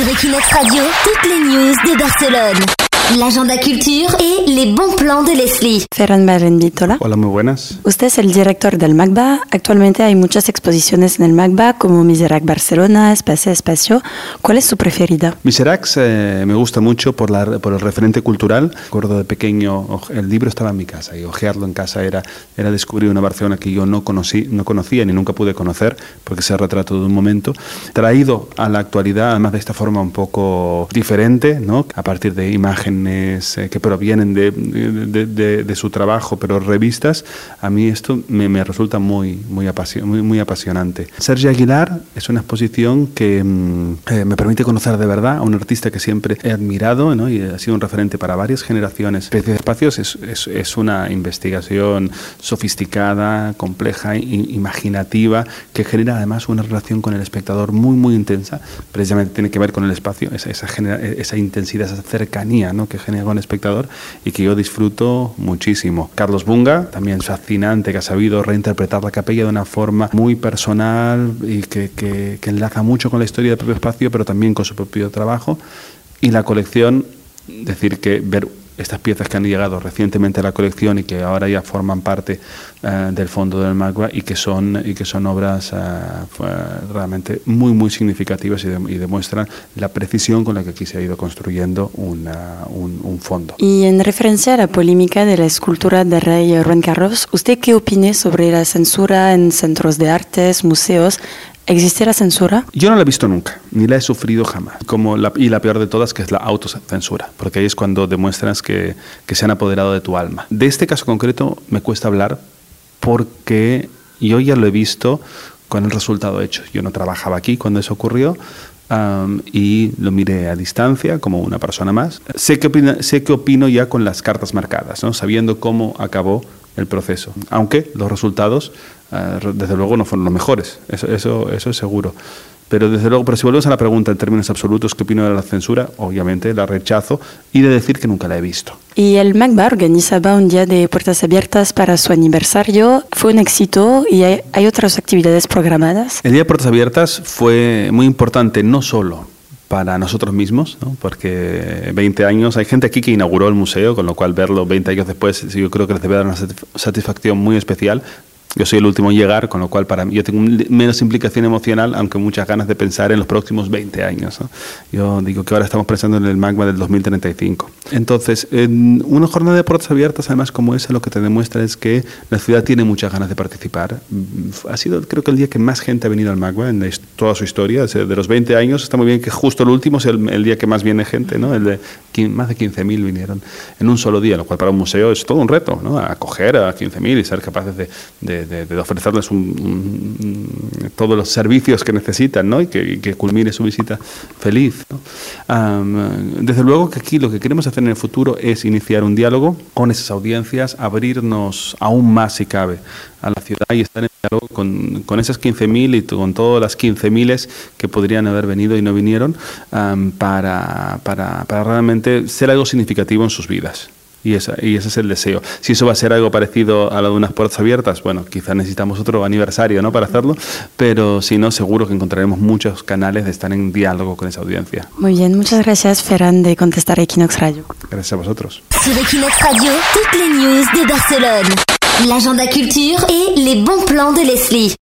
Sur Equinox Radio, toutes les news de Barcelone. L'agenda culture et les bons plans de Leslie. Ferran Barrenbitola. Hola, muy buenas. Usted es el director del MACBA. Actualmente hay muchas exposiciones en el MACBA como Miserac Barcelona, Espacio Espacio. ¿Cuál es su preferida? Miserac eh, me gusta mucho por, la, por el referente cultural. Recuerdo de pequeño, el libro estaba en mi casa y ojearlo en casa era, era descubrir una Barcelona que yo no, conocí, no conocía ni nunca pude conocer porque se retrato de un momento. Traído a la actualidad, además de esta forma un poco diferente, ¿no? a partir de eh, que provienen de, de, su trabajo, pero revistas, a mí esto me, resulta muy, muy, apasio- muy, apasionante. Sergio Aguilar es una exposición que mm, eh, me permite conocer de verdad a un artista que siempre he admirado y ha sido un referente para varias generaciones. Especie de Espacios es, es, una investigación sofisticada, compleja, imaginativa, que genera además una relación con el espectador muy, muy intensa. Precisamente tiene que ver con el espacio, esa intensidad, esa cercanía ¿no? Que genera con el espectador y que yo disfruto muchísimo. Carlos Bunga, también fascinante, que ha sabido reinterpretar la capella de una forma muy personal y que, que, que enlaza mucho con la historia del propio espacio, pero también con su propio trabajo. Y la colección, decir que ver estas piezas que han llegado recientemente a la colección y que ahora ya forman parte eh, del fondo del Magua y que son y que son obras eh, realmente muy muy significativas y, de- y demuestran la precisión con la que aquí se ha ido construyendo un, un fondo. Y en referencia a la polémica de la escultura del rey Juan Carlos, ¿usted qué opina sobre la censura en centros de artes, museos? ¿Existe la censura? Yo no la he visto nunca, ni la he sufrido jamás. Como la, y la peor de todas, que es la autocensura, porque ahí es cuando demuestras que, que se han apoderado de tu alma. De este caso concreto me cuesta hablar porque yo ya lo he visto con el resultado hecho. Yo no trabajaba aquí cuando eso ocurrió. am, y lo miré a distancia como una persona más. Sé que, sé que opino ya con las cartas marcadas, ¿no? sabiendo cómo acabó el proceso. Aunque los resultados, eh, desde luego, no fueron los mejores, eso, eso, eso es seguro. Pero desde luego, pero si volvemos a la pregunta en términos absolutos, ¿qué opino de la censura? Obviamente la rechazo y de decir que nunca la he visto. Y el MACBA organizaba un día de puertas abiertas para su aniversario. Fue un éxito y hay, hay otras actividades programadas. El Día de Puertas Abiertas fue muy importante no solo para nosotros mismos, ¿no? porque 20 años, hay gente aquí que inauguró el museo, con lo cual verlo 20 años después yo creo que les debe dar una satisf- satisfacción muy especial. Yo soy el último en llegar, con lo cual para mí yo tengo menos implicación emocional, aunque muchas ganas de pensar en los próximos 20 años. ¿no? Yo digo que ahora estamos pensando en el magma del 2035. Entonces, en una jornada de puertas abiertas, además como esa, lo que te demuestra es que la ciudad tiene muchas ganas de participar. Ha sido, creo que el día que más gente ha venido al magma en toda su historia. De los 20 años, está muy bien que justo el último sea el, el día que más viene gente, ¿no? El de más de 15.000 vinieron en un solo día, lo cual para un museo es todo un reto, ¿no? Acoger a 15.000 y ser capaces de, de- de- ofrecerles un- todos los servicios que necesitan, ¿no? Y que, culmine su visita feliz. desde luego que aquí lo que queremos hacer en el futuro es iniciar un diálogo con esas audiencias, abrirnos aún más si cabe a la ciudad y estar en diálogo con, con esas 15.000 y con todas las 15.000 que podrían haber venido y no vinieron para, para, para realmente ser algo significativo en sus vidas. Y, esa, y ese es el deseo. Si eso va a ser algo parecido a lo de unas puertas abiertas, bueno, quizás necesitamos otro aniversario ¿no? para hacerlo, pero si no, seguro que encontraremos muchos canales de estar en diálogo con esa audiencia. Muy bien, muchas gracias Ferran de contestar a Equinox Radio. Gracias a vosotros. Equinox Radio, toutes les news de Barcelone. L'agenda culture et les bons plans de Leslie.